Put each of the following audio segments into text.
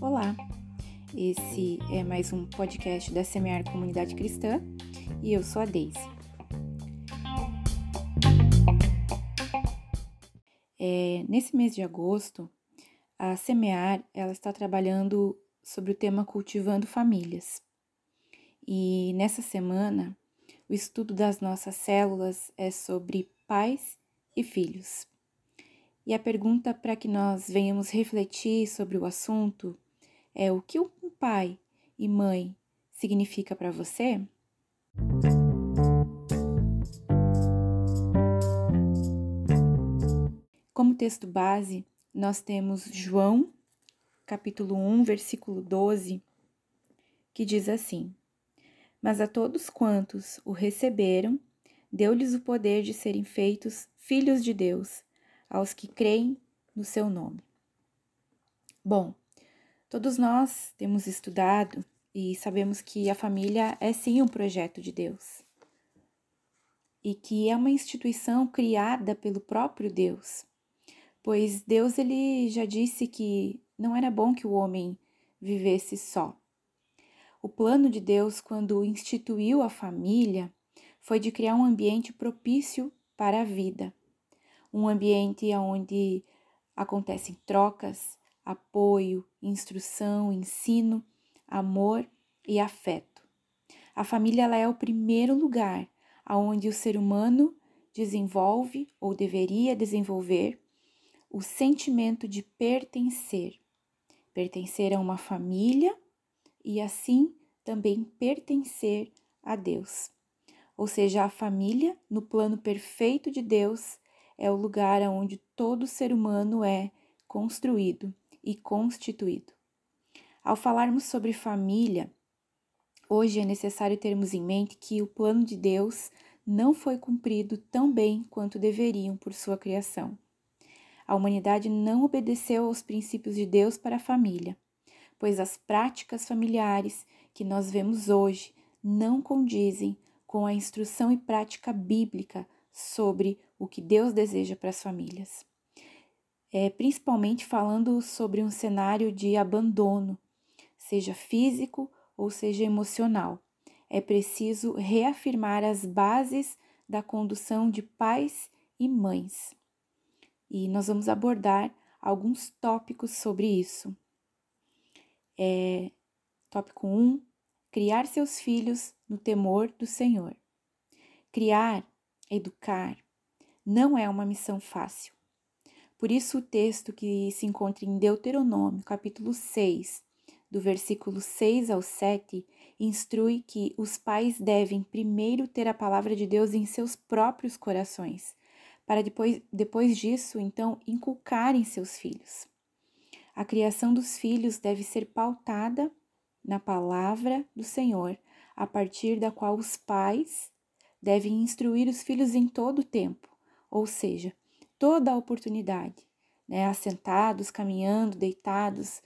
Olá, esse é mais um podcast da Semear Comunidade Cristã e eu sou a Deise. É, nesse mês de agosto, a Semear ela está trabalhando sobre o tema Cultivando Famílias. E nessa semana, o estudo das nossas células é sobre pais e filhos. E a pergunta para que nós venhamos refletir sobre o assunto é o que um pai e mãe significa para você? Como texto base, nós temos João, capítulo 1, versículo 12, que diz assim: Mas a todos quantos o receberam, deu-lhes o poder de serem feitos filhos de Deus, aos que creem no seu nome. Bom, todos nós temos estudado e sabemos que a família é sim um projeto de Deus e que é uma instituição criada pelo próprio Deus, pois Deus ele já disse que não era bom que o homem vivesse só. O plano de Deus, quando instituiu a família, foi de criar um ambiente propício para a vida, um ambiente onde acontecem trocas, apoio, instrução, ensino, amor e afeto. A família ela é o primeiro lugar aonde o ser humano desenvolve ou deveria desenvolver o sentimento de pertencer, pertencer a uma família e assim também pertencer a Deus. Ou seja, a família, no plano perfeito de Deus, é o lugar onde todo ser humano é construído e constituído. Ao falarmos sobre família, hoje é necessário termos em mente que o plano de Deus não foi cumprido tão bem quanto deveriam por sua criação. A humanidade não obedeceu aos princípios de Deus para a família, pois as práticas familiares que nós vemos hoje não condizem com a instrução e prática bíblica sobre o que Deus deseja para as famílias. É, principalmente falando sobre um cenário de abandono, seja físico ou seja emocional. É preciso reafirmar as bases da condução de pais e mães. E nós vamos abordar alguns tópicos sobre isso. É, tópico 1: um, criar seus filhos no temor do Senhor. Criar educar, não é uma missão fácil. Por isso, o texto que se encontra em Deuteronômio, capítulo 6, do versículo 6 ao 7, instrui que os pais devem primeiro ter a palavra de Deus em seus próprios corações, para depois, depois disso, então, inculcar em seus filhos. A criação dos filhos deve ser pautada na palavra do Senhor, a partir da qual os pais devem instruir os filhos em todo o tempo, ou seja, toda a oportunidade, né? assentados, caminhando, deitados,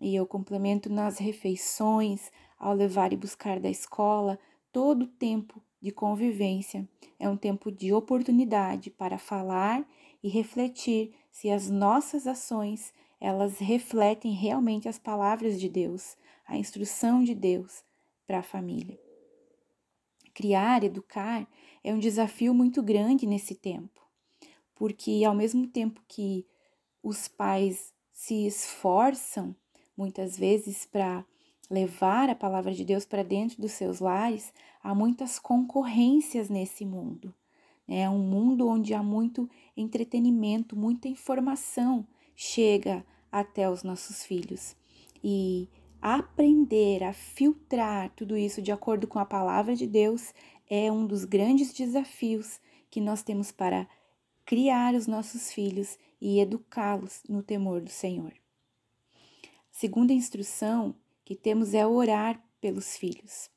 e eu complemento nas refeições, ao levar e buscar da escola, todo o tempo de convivência é um tempo de oportunidade para falar e refletir se as nossas ações elas refletem realmente as palavras de Deus, a instrução de Deus para a família. Criar, educar é um desafio muito grande nesse tempo, porque ao mesmo tempo que os pais se esforçam muitas vezes para levar a palavra de Deus para dentro dos seus lares, há muitas concorrências nesse mundo. É um mundo onde há muito entretenimento, muita informação chega até os nossos filhos. E aprender a filtrar tudo isso de acordo com a palavra de Deus é um dos grandes desafios que nós temos para criar os nossos filhos e educá-los no temor do Senhor. segunda instrução que temos é orar pelos filhos.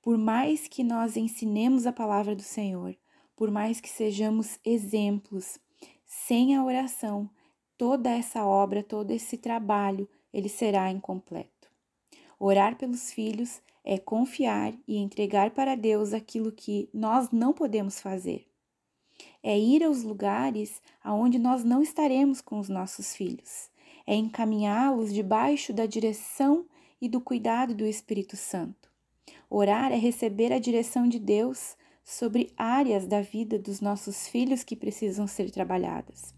Por mais que nós ensinemos a palavra do Senhor, por mais que sejamos exemplos, sem a oração, toda essa obra, todo esse trabalho, ele será incompleto. Orar pelos filhos é confiar e entregar para Deus aquilo que nós não podemos fazer. É ir aos lugares aonde nós não estaremos com os nossos filhos. É encaminhá-los debaixo da direção e do cuidado do Espírito Santo. Orar é receber a direção de Deus sobre áreas da vida dos nossos filhos que precisam ser trabalhadas.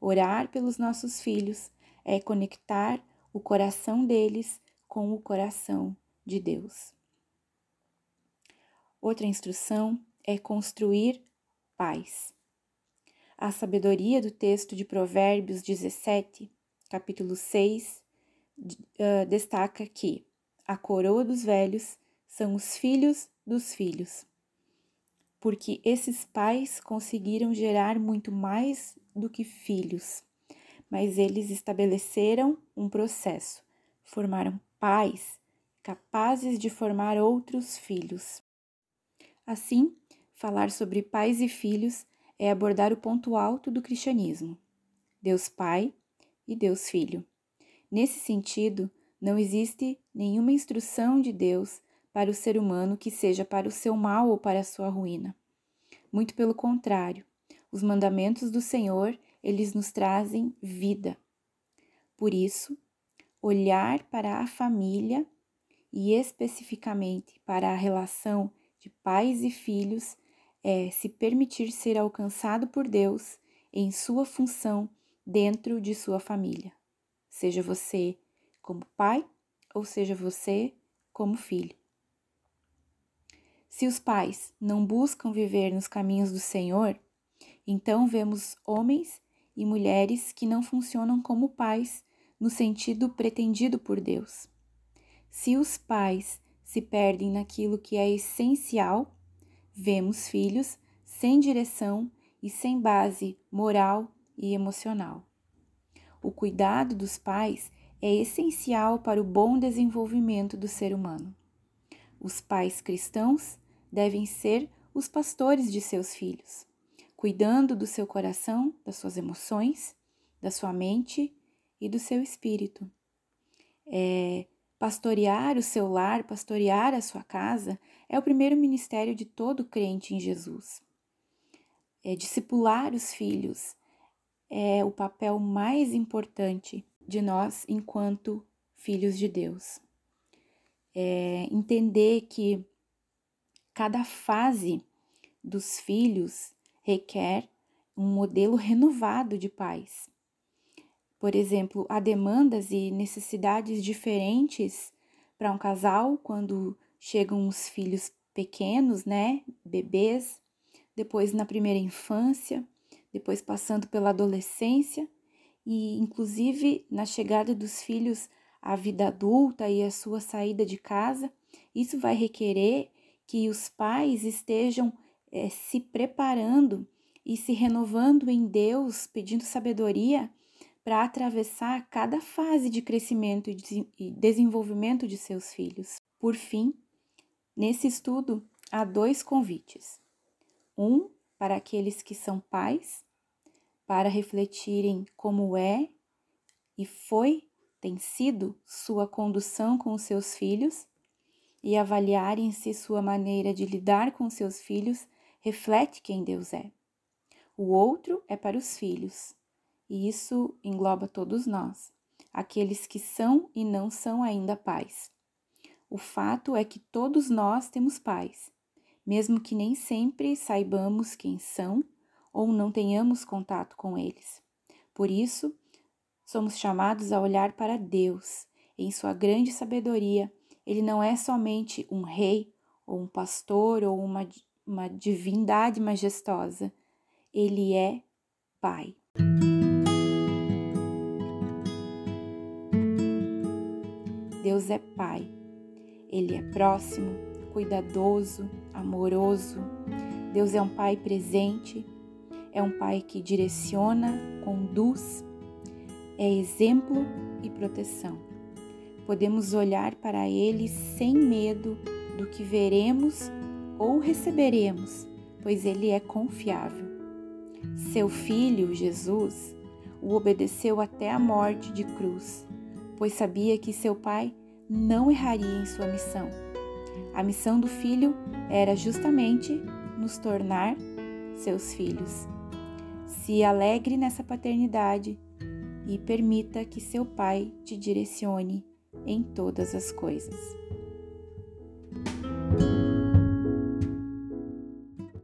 Orar pelos nossos filhos é conectar o coração deles com o coração de Deus. Outra instrução é construir paz. A sabedoria do texto de Provérbios 17, capítulo 6, uh, destaca que a coroa dos velhos são os filhos dos filhos, porque esses pais conseguiram gerar muito mais do que filhos, mas eles estabeleceram um processo, formaram pais capazes de formar outros filhos. Assim, falar sobre pais e filhos é abordar o ponto alto do cristianismo: Deus Pai e Deus Filho. Nesse sentido, não existe nenhuma instrução de Deus para o ser humano que seja para o seu mal ou para a sua ruína. Muito pelo contrário, os mandamentos do Senhor, eles nos trazem vida. Por isso, olhar para a família e especificamente para a relação de pais e filhos é se permitir ser alcançado por Deus em sua função dentro de sua família, seja você como pai ou seja você como filho. Se os pais não buscam viver nos caminhos do Senhor, então vemos homens e mulheres que não funcionam como pais no sentido pretendido por Deus. Se os pais se perdem naquilo que é essencial, vemos filhos sem direção e sem base moral e emocional. O cuidado dos pais é essencial para o bom desenvolvimento do ser humano. Os pais cristãos devem ser os pastores de seus filhos, cuidando do seu coração, das suas emoções, da sua mente e do seu espírito. É, pastorear o seu lar, pastorear a sua casa, é o primeiro ministério de todo crente em Jesus. É, discipular os filhos é o papel mais importante de nós enquanto filhos de Deus. É, entender que cada fase dos filhos requer um modelo renovado de pais. Por exemplo, há demandas e necessidades diferentes para um casal quando chegam os filhos pequenos, né, bebês, depois na primeira infância, depois passando pela adolescência e inclusive na chegada dos filhos à vida adulta e a sua saída de casa. Isso vai requerer que os pais estejam é, se preparando e se renovando em Deus, pedindo sabedoria para atravessar cada fase de crescimento e desenvolvimento de seus filhos. Por fim, nesse estudo há dois convites: um para aqueles que são pais, para refletirem como é e foi, tem sido sua condução com os seus filhos e avaliarem se sua maneira de lidar com seus filhos reflete quem Deus é. O outro é para os filhos, e isso engloba todos nós, aqueles que são e não são ainda pais. O fato é que todos nós temos pais, mesmo que nem sempre saibamos quem são ou não tenhamos contato com eles. Por isso, somos chamados a olhar para Deus. Em sua grande sabedoria, ele não é somente um rei ou um pastor ou uma, uma divindade majestosa, ele é Pai. Deus é Pai. Ele é próximo, cuidadoso, amoroso. Deus é um Pai presente, é um Pai que direciona, conduz, é exemplo e proteção. Podemos olhar para Ele sem medo do que veremos ou receberemos, pois Ele é confiável. Seu Filho, Jesus, o obedeceu até a morte de cruz pois sabia que seu pai não erraria em sua missão. A missão do filho era justamente nos tornar seus filhos. Se alegre nessa paternidade e permita que seu pai te direcione em todas as coisas.